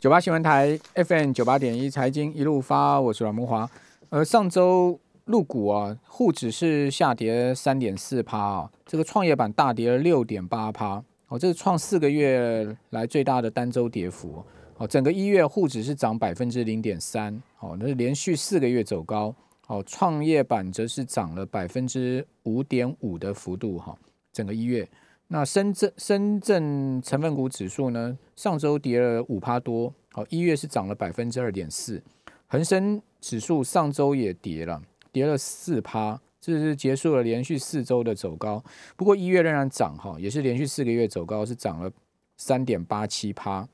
九八新闻台 FM 九八点一财经一路发，我是阮梦华。呃，上周入股啊，沪指是下跌三点四趴啊，这个创业板大跌了六点八趴，哦，这是创四个月来最大的单周跌幅。哦，整个一月沪指是涨百分之零点三，哦，那是连续四个月走高。哦，创业板则是涨了百分之五点五的幅度哈，整个一月。那深圳深圳成分股指数呢，上周跌了五趴多，好，一月是涨了百分之二点四。恒生指数上周也跌了，跌了四趴，这是结束了连续四周的走高。不过一月仍然涨哈，也是连续四个月走高，是涨了三点八七趴，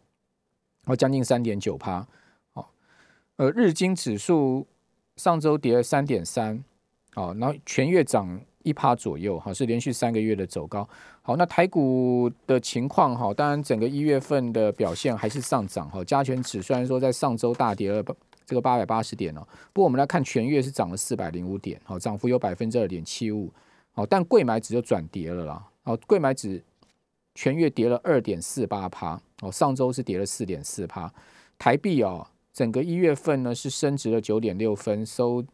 哦，将近三点九趴。好，呃，日经指数上周跌了三点三，哦，然后全月涨。一趴左右，哈，是连续三个月的走高。好，那台股的情况，哈，当然整个一月份的表现还是上涨，哈，加权指虽然说在上周大跌了这个八百八十点哦，不过我们来看全月是涨了四百零五点，好，涨幅有百分之二点七五，好，但贵买指就转跌了啦，好，贵买指全月跌了二点四八趴，哦，上周是跌了四点四趴，台币哦，整个一月份呢是升值了九点六分，收。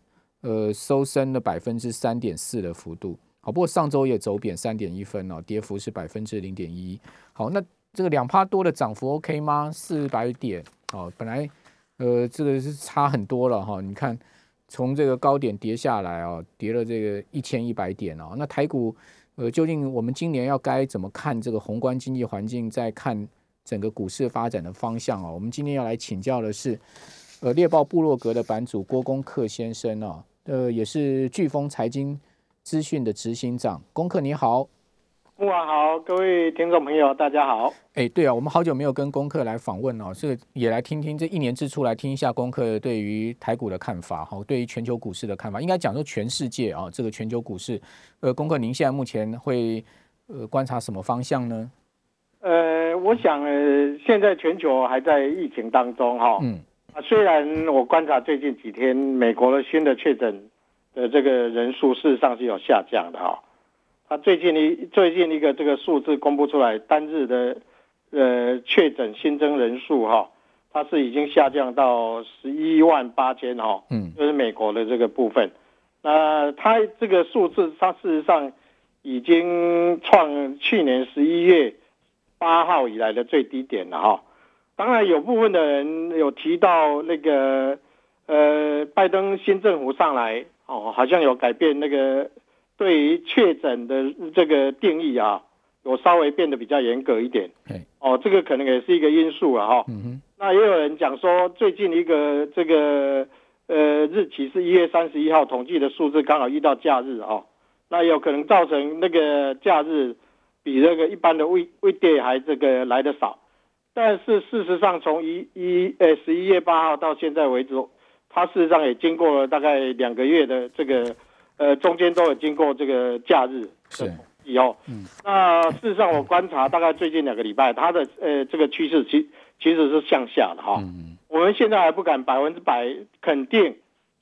呃，收升了百分之三点四的幅度，好，不过上周也走贬三点一分哦，跌幅是百分之零点一。好，那这个两趴多的涨幅 OK 吗？四百点哦，本来呃这个是差很多了哈，你看从这个高点跌下来哦，跌了这个一千一百点哦。那台股呃，究竟我们今年要该怎么看这个宏观经济环境，再看整个股市发展的方向哦？我们今天要来请教的是呃猎豹部落格的版主郭公克先生哦。呃，也是飓风财经资讯的执行长，功课你好，木华好，各位听众朋友大家好。哎，对啊，我们好久没有跟功课来访问哦，这个也来听听这一年之初来听一下功课对于台股的看法哈，对于全球股市的看法，应该讲说全世界啊，这个全球股市，呃，功课您现在目前会呃观察什么方向呢？呃，我想呃，现在全球还在疫情当中哈，嗯。啊，虽然我观察最近几天美国的新的确诊的这个人数事实上是有下降的哈，他最近一最近一个这个数字公布出来，单日的呃确诊新增人数哈，它是已经下降到十一万八千哈，嗯，就是美国的这个部分，那它这个数字它事实上已经创去年十一月八号以来的最低点了哈。当然，有部分的人有提到那个，呃，拜登新政府上来哦，好像有改变那个对于确诊的这个定义啊，有稍微变得比较严格一点。哦，这个可能也是一个因素啊，哈。嗯哼。那也有人讲说，最近一个这个呃日期是一月三十一号，统计的数字刚好遇到假日哦，那有可能造成那个假日比那个一般的未未跌还这个来的少。但是事实上，从一一呃十一月八号到现在为止，它事实上也经过了大概两个月的这个呃中间都有经过这个假日是。以后，嗯，那事实上我观察大概最近两个礼拜，它的呃这个趋势其其实是向下的哈。嗯我们现在还不敢百分之百肯定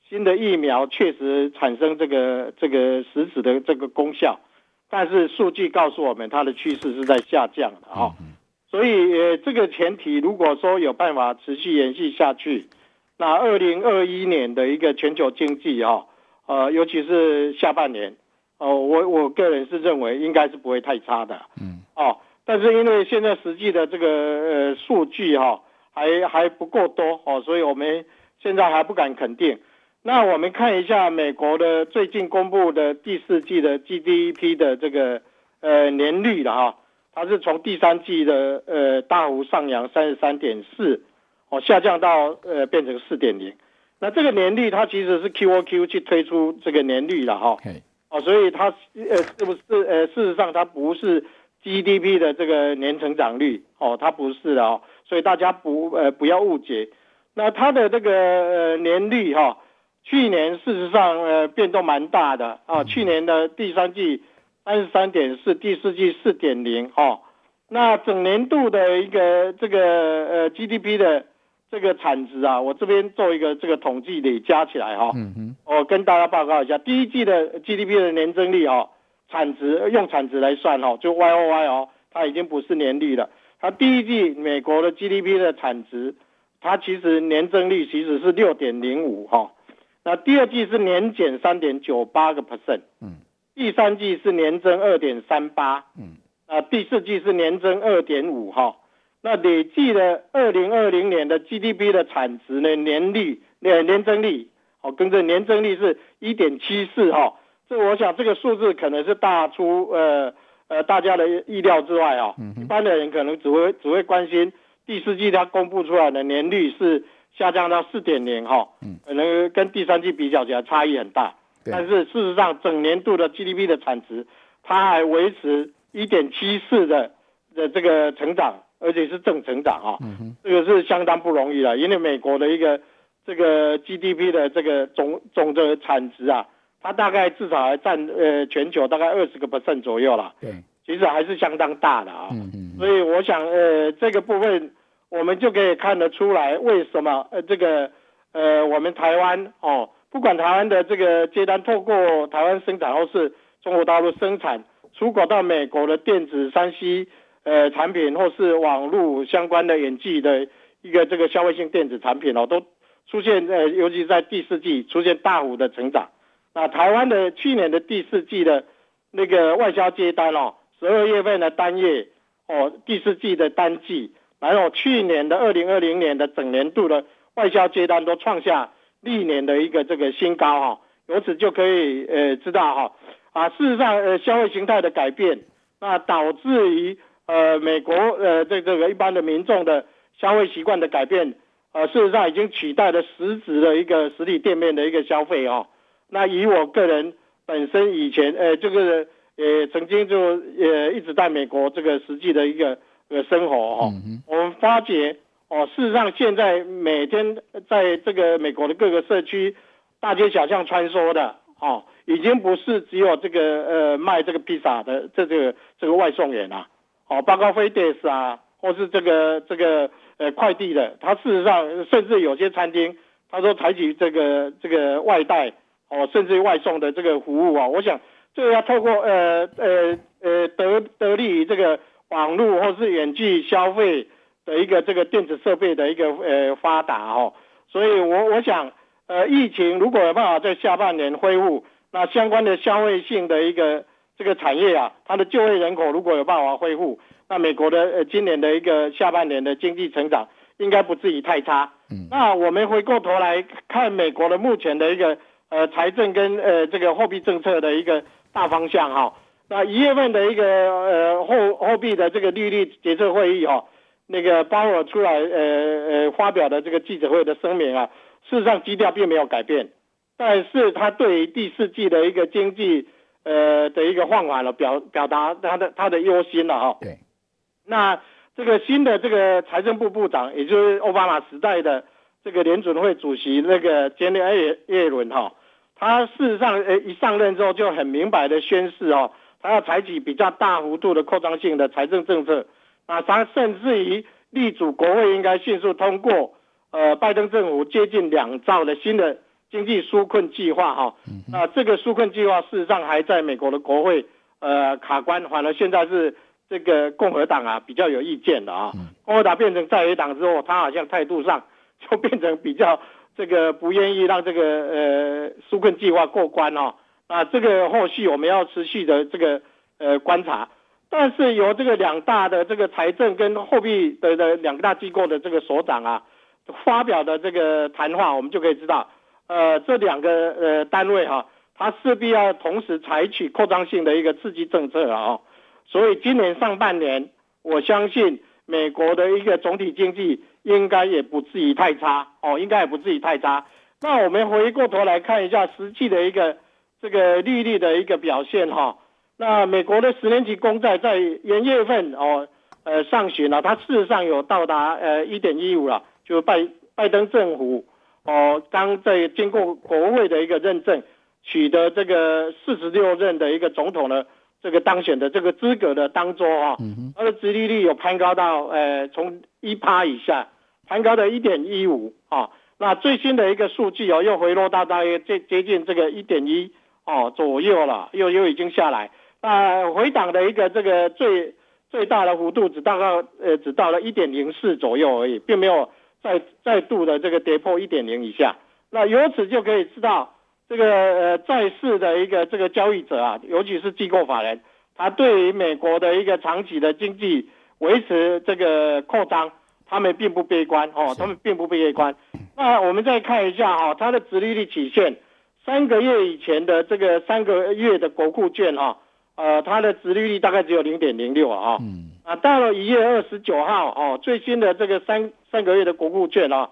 新的疫苗确实产生这个这个实质的这个功效，但是数据告诉我们它的趋势是在下降的哈。所以，呃，这个前提如果说有办法持续延续下去，那二零二一年的一个全球经济啊，呃，尤其是下半年，哦，我我个人是认为应该是不会太差的，嗯，哦，但是因为现在实际的这个呃数据哈还还不够多哦，所以我们现在还不敢肯定。那我们看一下美国的最近公布的第四季的 GDP 的这个呃年率了哈。它是从第三季的呃大幅上扬三十三点四，哦下降到呃变成四点零，那这个年率它其实是 Q O Q 去推出这个年率了哈，哦所以它呃是不是呃事实上它不是 G D P 的这个年成长率哦它不是的哦，所以大家不呃不要误解，那它的这个呃年率哈，去年事实上呃变动蛮大的啊，去年的第三季。三十三点四，第四季四点零，哈，那整年度的一个这个呃 GDP 的这个产值啊，我这边做一个这个统计的加起来哈，嗯嗯，我跟大家报告一下，第一季的 GDP 的年增率哦，产值用产值来算哈，就 Y O Y 哦，它已经不是年率了，它第一季美国的 GDP 的产值它其实年增率其实是六点零五哈，那第二季是年减三点九八个 percent，嗯，第三季是年增二点三八，嗯，啊，第四季是年增二点五哈，那累计的二零二零年的 GDP 的产值呢年率年年增率，哦，跟着年增率是一点七四哈，这我想这个数字可能是大出呃。呃，大家的意料之外啊，一般的人可能只会只会关心第四季它公布出来的年率是下降到四点零哈，可能跟第三季比较起来差异很大。但是事实上，整年度的 GDP 的产值它还维持一点七四的的这个成长，而且是正成长啊，这个是相当不容易了。因为美国的一个这个 GDP 的这个总总的产值啊。它大概至少还占呃全球大概二十个 percent 左右了，对，其实还是相当大的啊，嗯嗯，所以我想呃这个部分我们就可以看得出来为什么呃这个呃我们台湾哦不管台湾的这个接单透过台湾生产或是中国大陆生产出口到美国的电子三 C 呃产品或是网络相关的演技的一个这个消费性电子产品哦都出现呃尤其在第四季出现大幅的成长。那台湾的去年的第四季的那个外销接单哦，十二月份的单月哦，第四季的单季，然后去年的二零二零年的整年度的外销接单都创下历年的一个这个新高哈，由此就可以呃知道哈啊，事实上呃消费形态的改变，那导致于呃美国呃这这个一般的民众的消费习惯的改变，呃事实上已经取代了实质的一个实体店面的一个消费哦。那以我个人本身以前，呃，这个呃，曾经就也一直在美国这个实际的一个呃生活哈，我们发觉哦，事实上现在每天在这个美国的各个社区大街小巷穿梭的哦，已经不是只有这个呃卖这个披萨的这个这个外送员啦，哦，包括飞碟啊，或是这个这个呃快递的，他事实上甚至有些餐厅，他说采取这个这个外带。哦，甚至外送的这个服务啊，我想这个要透过呃呃呃得得利于这个网络或是远距消费的一个这个电子设备的一个呃发达哦，所以我我想呃疫情如果有办法在下半年恢复，那相关的消费性的一个这个产业啊，它的就业人口如果有办法恢复，那美国的呃今年的一个下半年的经济成长应该不至于太差。嗯，那我们回过头来看美国的目前的一个。呃，财政跟呃这个货币政策的一个大方向哈，那一月份的一个呃货货币的这个利率决策会议哈，那个鲍尔出来呃呃发表的这个记者会的声明啊，事实上基调并没有改变，但是他对第四季的一个经济呃的一个放缓了表表达他的他的忧心了哈。对，那这个新的这个财政部部长，也就是奥巴马时代的这个联准会主席那个杰尼耶耶伦哈。他事实上，呃，一上任之后就很明白的宣示哦，他要采取比较大幅度的扩张性的财政政策，啊，他甚至于力主国会应该迅速通过，呃，拜登政府接近两兆的新的经济纾困计划哈，那这个纾困计划事实上还在美国的国会呃卡关，反而现在是这个共和党啊比较有意见的啊，共和党变成在野党之后，他好像态度上 就变成比较。这个不愿意让这个呃纾困计划过关哦，啊，这个后续我们要持续的这个呃观察。但是由这个两大的这个财政跟货币的的两大机构的这个所长啊发表的这个谈话，我们就可以知道，呃，这两个呃单位哈，它势必要同时采取扩张性的一个刺激政策啊。所以今年上半年，我相信美国的一个总体经济。应该也不至于太差哦，应该也不至于太差。那我们回过头来看一下实际的一个这个利率的一个表现哈。那美国的十年期公债在元月份哦，呃上旬了，它事实上有到达呃一点一五了，就拜拜登政府哦刚在经过国会的一个认证，取得这个四十六任的一个总统的这个当选的这个资格的当中啊，它的殖利率有攀高到呃从一趴以下。攀高到一点一五啊，那最新的一个数据哦，又回落到大约接接近这个一点一哦左右了，又又已经下来。那回档的一个这个最最大的幅度只大概呃只到了一点零四左右而已，并没有再再度的这个跌破一点零以下。那由此就可以知道，这个呃在世的一个这个交易者啊，尤其是机构法人，他对于美国的一个长期的经济维持这个扩张，他们并不悲观哦，他们并不悲观。那我们再看一下哈，它的殖利率曲线，三个月以前的这个三个月的国库券哈，呃，它的殖利率大概只有零点零六啊，嗯，啊，到了一月二十九号哦，最新的这个三三个月的国库券啊。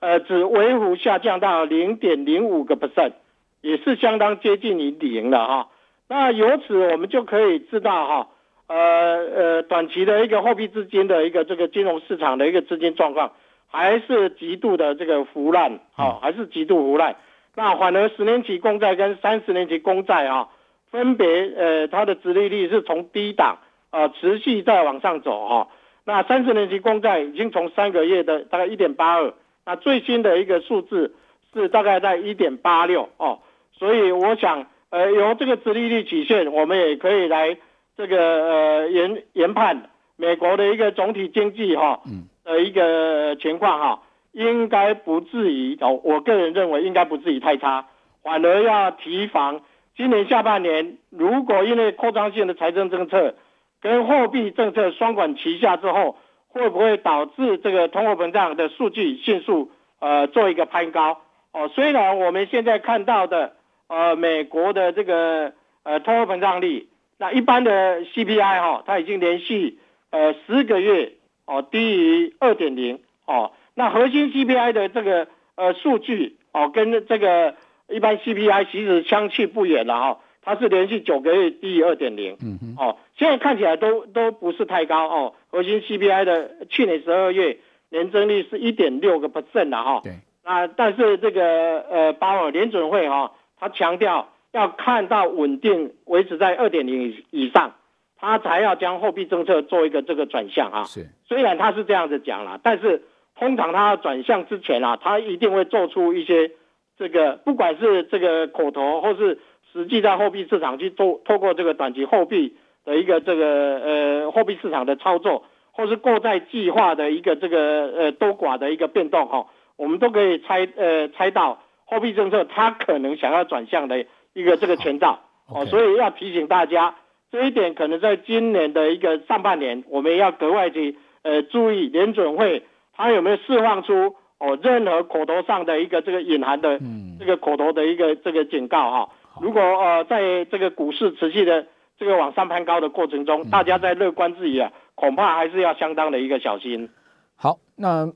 呃，只微幅下降到零点零五个 percent，也是相当接近于零了哈。那由此我们就可以知道哈，呃呃，短期的一个货币资金的一个这个金融市场的一个资金状况，还是极度的这个腐烂，哦，还是极度腐烂。那反而十年期公债跟三十年期公债啊，分别呃它的殖利率是从低档啊持续在往上走哈。那三十年期公债已经从三个月的大概一点八二。那最新的一个数字是大概在一点八六哦，所以我想，呃，由这个殖利率曲线，我们也可以来这个呃研研判美国的一个总体经济哈，嗯，的一个情况哈，应该不至于哦，我个人认为应该不至于太差，反而要提防今年下半年如果因为扩张性的财政政策跟货币政策双管齐下之后。会不会导致这个通货膨胀的数据迅速呃做一个攀高？哦，虽然我们现在看到的呃美国的这个呃通货膨胀率，那一般的 CPI 哈，它已经连续呃十个月哦低于二点零哦，那核心 CPI 的这个呃数据哦跟这个一般 CPI 其实相去不远了哈。它是连续九个月低于二点零，嗯哼，哦，现在看起来都都不是太高哦。核心 CPI 的去年十二月年增率是一点六个 percent 的哈，对，啊，但是这个呃鲍尔联准会哈，他强调要看到稳定维持在二点零以以上，他才要将货币政策做一个这个转向啊。是，虽然他是这样子讲了，但是通常他转向之前啊，他一定会做出一些这个不管是这个口头或是。实际在货币市场去做，透过这个短期货币的一个这个呃货币市场的操作，或是购债计划的一个这个呃多寡的一个变动哈，我们都可以猜呃猜到货币政策它可能想要转向的一个这个前兆哦，所以要提醒大家这一点，可能在今年的一个上半年，我们要格外去呃注意联准会它有没有释放出哦任何口头上的一个这个隐含的这个口头的一个这个警告哈。如果呃，在这个股市持续的这个往上攀高的过程中，大家在乐观自己啊，恐怕还是要相当的一个小心。好，那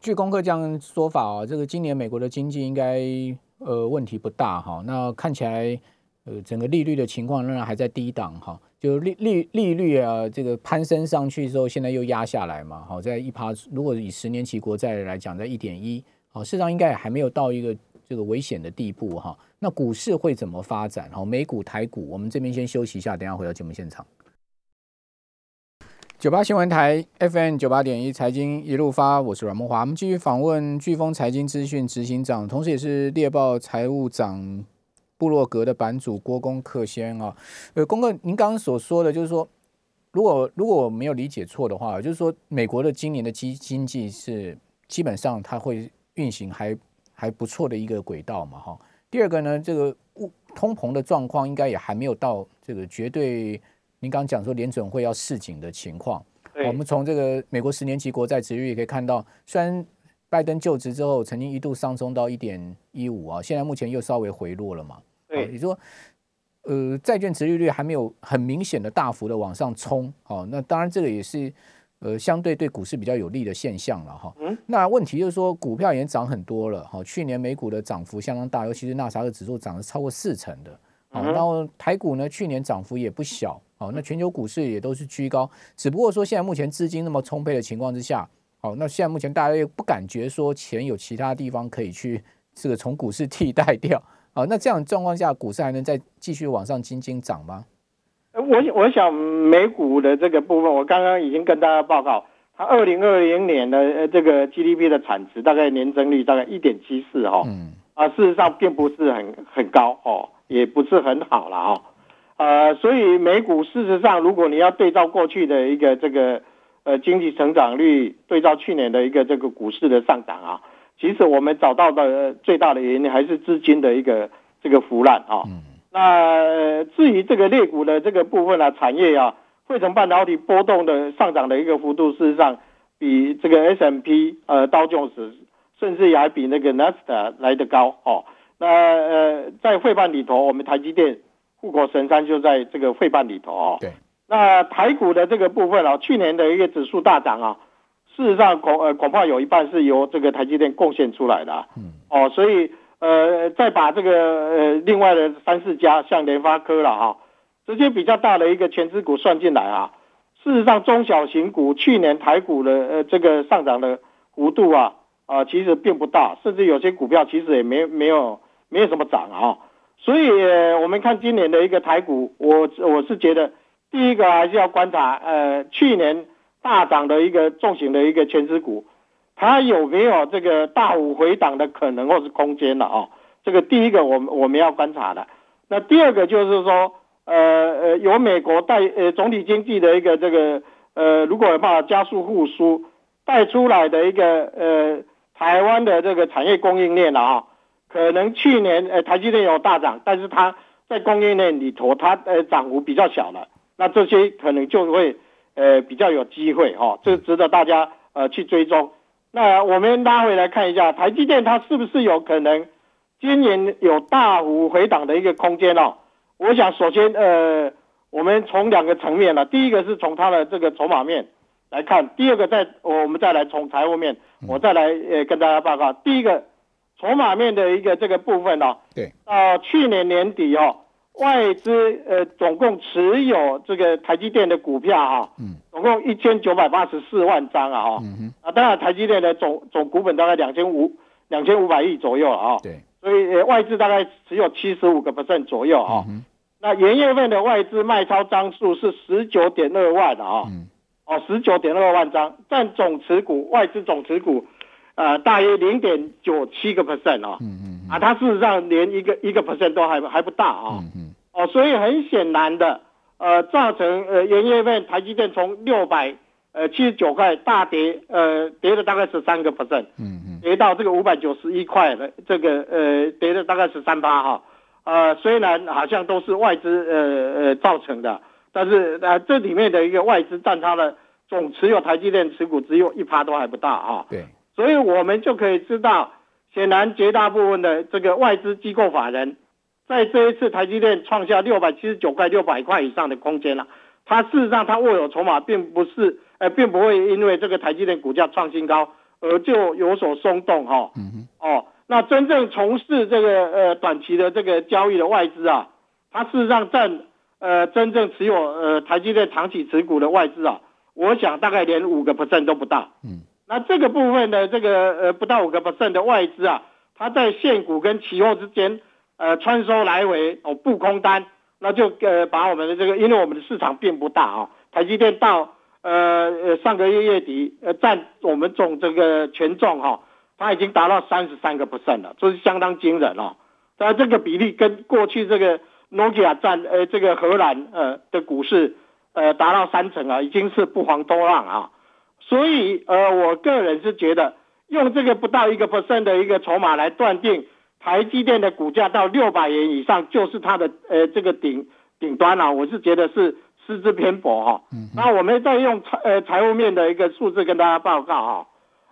据功课这样说法啊，这个今年美国的经济应该呃问题不大哈。那看起来呃整个利率的情况仍然还在低档哈，就利利利率啊这个攀升上去之后，现在又压下来嘛。好，在一趴，如果以十年期国债来讲，在一点一，好，市场上应该还没有到一个。这个危险的地步哈，那股市会怎么发展？好，美股、台股，我们这边先休息一下，等下回到节目现场。九八新闻台 FM 九八点一财经一路发，我是阮梦华。我们继续访问飓风财经资讯执行长，同时也是猎豹财务长布洛格的版主郭公克先啊。呃，公哥，您刚刚所说的就是说，如果如果我没有理解错的话，就是说美国的今年的经经济是基本上它会运行还。还不错的一个轨道嘛，哈。第二个呢，这个物通膨的状况应该也还没有到这个绝对。您刚刚讲说联准会要市井的情况，我们从这个美国十年期国债值率也可以看到，虽然拜登就职之后曾经一度上升到一点一五啊，现在目前又稍微回落了嘛。对，你说，呃，债券值利率还没有很明显的大幅的往上冲，哦，那当然这个也是。呃，相对对股市比较有利的现象了哈。嗯。那问题就是说，股票已经涨很多了哈。去年美股的涨幅相当大，尤其是纳斯达克指数涨了超过四成的。嗯。然后台股呢，去年涨幅也不小。哦。那全球股市也都是居高，只不过说现在目前资金那么充沛的情况之下，哦，那现在目前大家又不感觉说钱有其他地方可以去这个从股市替代掉。哦。那这样状况下，股市还能再继续往上轻轻涨吗？我我想美股的这个部分，我刚刚已经跟大家报告，它二零二零年的呃这个 GDP 的产值大概年增率大概一点七四哈，嗯，啊事实上并不是很很高哦，也不是很好了哈，呃，所以美股事实上如果你要对照过去的一个这个呃经济成长率对照去年的一个这个股市的上涨啊，其实我们找到的最大的原因还是资金的一个这个腐烂啊。那至于这个劣股的这个部分啊，产业啊，汇成半导体波动的上涨的一个幅度，事实上比这个 S M P 呃刀琼斯，甚至也还比那个 n a s a 来得高哦。那呃，在汇办里头，我们台积电护国神山就在这个汇办里头哦。对。那台股的这个部分啊，去年的一个指数大涨啊，事实上恐呃恐怕有一半是由这个台积电贡献出来的。嗯。哦，所以。呃，再把这个呃另外的三四家，像联发科了哈，这些比较大的一个全资股算进来啊，事实上中小型股去年台股的呃这个上涨的幅度啊啊其实并不大，甚至有些股票其实也没没有没有什么涨啊，所以我们看今年的一个台股，我我是觉得第一个还是要观察呃去年大涨的一个重型的一个全资股。它有没有这个大幅回档的可能或是空间了啊？这个第一个，我们我们要观察的。那第二个就是说，呃呃，由美国带呃总体经济的一个这个呃，如果有办法加速复苏带出来的一个呃台湾的这个产业供应链了啊，可能去年呃台积电有大涨，但是它在供应链里头它呃涨幅比较小了，那这些可能就会呃比较有机会哈，这值得大家呃去追踪。那我们拉回来看一下，台积电它是不是有可能今年有大幅回档的一个空间哦？我想首先呃，我们从两个层面了，第一个是从它的这个筹码面来看，第二个再我们再来从财务面，我再来呃跟大家报告。第一个筹码面的一个这个部分哦，对，到去年年底哦。外资呃总共持有这个台积电的股票啊，嗯，总共一千九百八十四万张啊，哈，嗯哼，啊，当然台积电的总总股本大概两千五两千五百亿左右啊，对，所以外资大概只有七十五个 percent 左右啊，那元月份的外资卖超张数是十九点二万啊，嗯，哦，十九点二万张，占总持股外资总持股，呃，大约零点九七个 percent 啊，嗯嗯，啊，它事实上连一个一个 percent 都还还不大啊，嗯。哦，所以很显然的，呃，造成呃元月份台积电从六百呃七十九块大跌，呃跌了大概十三个 percent，嗯嗯，跌到这个五百九十一块的这个呃跌了大概十三八哈，呃虽然好像都是外资呃呃造成的，但是呃这里面的一个外资占它的总持有台积电持股只有一趴都还不到啊，对，所以我们就可以知道，显然绝大部分的这个外资机构法人。在这一次台积电创下六百七十九块、六百块以上的空间了，它事实上它握有筹码，并不是，呃，并不会因为这个台积电股价创新高而就有所松动哈。嗯。哦，那真正从事这个呃短期的这个交易的外资啊，它事实上占呃真正持有呃台积电长期持股的外资啊，我想大概连五个 percent 都不到。嗯。那这个部分的这个呃不到五个 percent 的外资啊，它在现股跟期货之间。呃，穿梭来回哦，布空单，那就呃把我们的这个，因为我们的市场并不大啊，台积电到呃呃上个月月底呃占我们总这个权重哈，它已经达到三十三个 percent 了，这是相当惊人哦。但这个比例跟过去这个诺基亚占呃这个荷兰呃的股市呃达到三成啊，已经是不遑多让啊。所以呃我个人是觉得用这个不到一个 percent 的一个筹码来断定。台积电的股价到六百元以上，就是它的呃这个顶顶端了。我是觉得是失之偏颇哈。嗯那我们再用财呃财务面的一个数字跟大家报告哈。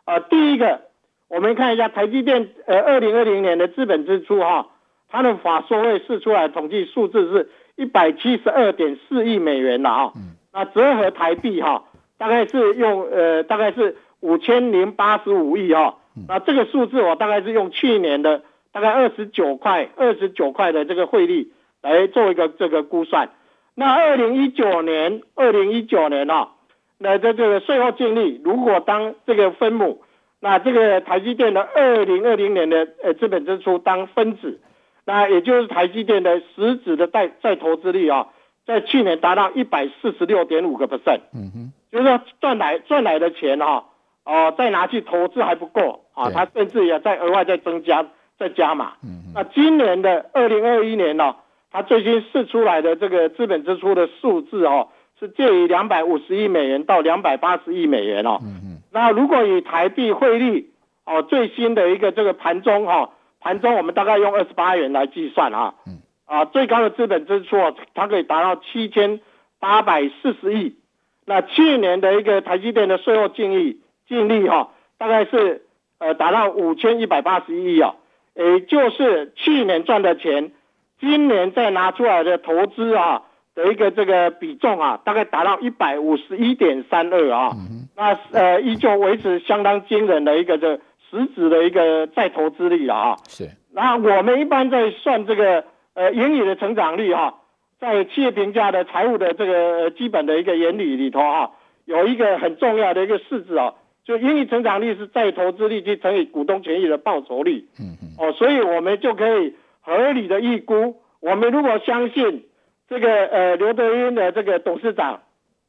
呃，第一个，我们看一下台积电呃二零二零年的资本支出哈，它的法说会释出来统计数字是一百七十二点四亿美元了啊。那折合台币哈，大概是用呃大概是五千零八十五亿哈。那这个数字我大概是用去年的。大概二十九块，二十九块的这个汇率来做一个这个估算。那二零一九年，二零一九年啊，那这这个税后净利，如果当这个分母，那这个台积电的二零二零年的呃资本支出当分子，那也就是台积电的实质的再再投资率啊，在去年达到一百四十六点五个 percent。嗯哼，就是说赚来赚来的钱哈，哦，再拿去投资还不够啊，它甚至也在额外再增加。再加码，那今年的二零二一年呢，它最新试出来的这个资本支出的数字哦，是介于两百五十亿美元到两百八十亿美元哦。嗯嗯。那如果以台币汇率哦最新的一个这个盘中哈，盘中我们大概用二十八元来计算啊。嗯。啊，最高的资本支出哦它可以达到七千八百四十亿。那去年的一个台积电的税后净利净利哈，大概是呃达到五千一百八十亿啊，也就是去年赚的钱，今年再拿出来的投资啊的一个这个比重啊，大概达到一百五十一点三二啊，那呃依旧维持相当惊人的一个这实质的一个再投资率了啊。是。那我们一般在算这个呃盈余的成长率哈。在企业评价的财务的这个基本的一个原理里头啊，有一个很重要的一个式子啊，就盈利成长率是再投资率去乘以股东权益的报酬率。嗯嗯。哦，所以我们就可以合理的预估，我们如果相信这个呃刘德英的这个董事长，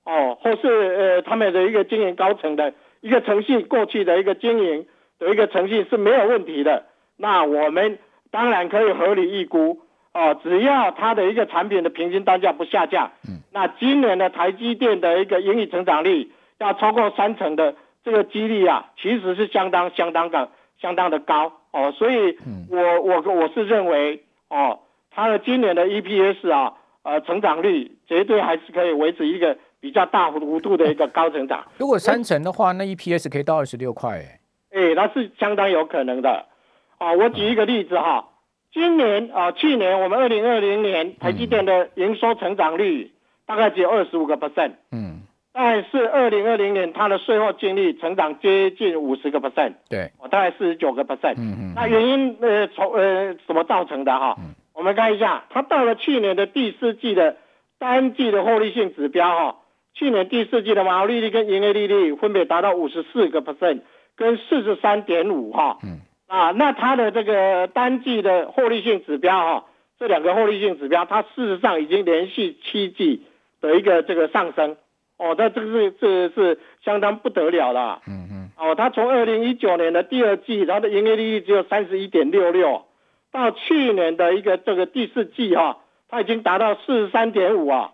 哦，或是呃他们的一个经营高层的一个诚信，过去的一个经营的一个诚信是没有问题的，那我们当然可以合理预估。哦，只要它的一个产品的平均单价不下降，嗯，那今年的台积电的一个盈利成长率要超过三成的这个几率啊，其实是相当相当的相当的高哦，所以，我我我是认为哦，它的今年的 EPS 啊，呃，成长率绝对还是可以维持一个比较大幅度的一个高成长。如果三成的话，那 EPS 可以到二十六块，哎，哎，那是相当有可能的。哦，我举一个例子哈。今年啊，去年我们二零二零年台积电的营收成长率大概只有二十五个 percent，嗯，但是二零二零年它的税后净利成长接近五十个 percent，对，哦大概四十九个 percent，嗯嗯，那原因呃从呃怎么造成的哈？我们看一下，它到了去年的第四季的单季的获利性指标哈，去年第四季的毛利率跟营业利率分别达到五十四个 percent 跟四十三点五哈，嗯。啊，那它的这个单季的获利性指标哈，这两个获利性指标，它事实上已经连续七季的一个这个上升，哦，那这个是是是相当不得了了，嗯嗯，哦，它从二零一九年的第二季，它的营业利率只有三十一点六六，到去年的一个这个第四季哈，它已经达到四十三点五啊，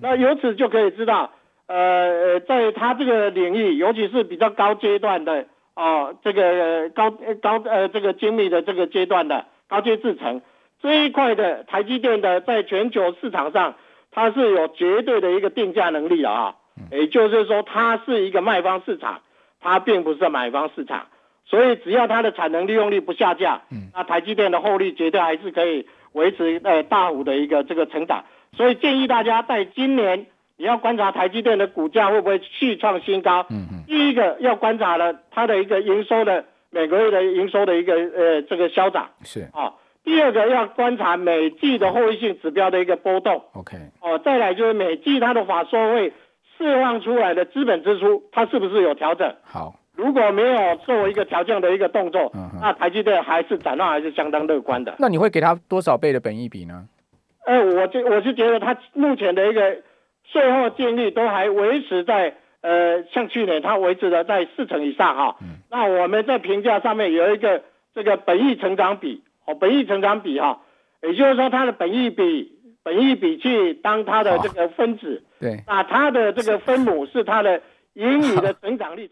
那由此就可以知道，呃，在它这个领域，尤其是比较高阶段的。哦，这个高高呃，这个精密的这个阶段的高阶制程这一块的台积电的，在全球市场上，它是有绝对的一个定价能力的啊。也就是说，它是一个卖方市场，它并不是买方市场。所以，只要它的产能利用率不下降，那台积电的获利绝对还是可以维持呃大幅的一个这个成长。所以，建议大家在今年。你要观察台积电的股价会不会续创新高？嗯嗯。第一个要观察了它的一个营收的每个月的营收的一个呃这个消长是啊。第二个要观察每季的获利性指标的一个波动。OK。哦，再来就是每季它的法说会释放出来的资本支出，它是不是有调整？好。如果没有作为一个调降的一个动作，那台积电还是展望还是相当乐观的。那你会给它多少倍的本益比呢？呃，我就我是觉得它目前的一个。税后净利都还维持在呃，像去年它维持的在四成以上哈。嗯。那我们在评价上面有一个这个本益成长比哦，本益成长比哈，也就是说它的本益比本一比去当它的这个分子。对。那它的这个分母是它的盈余的 成长率。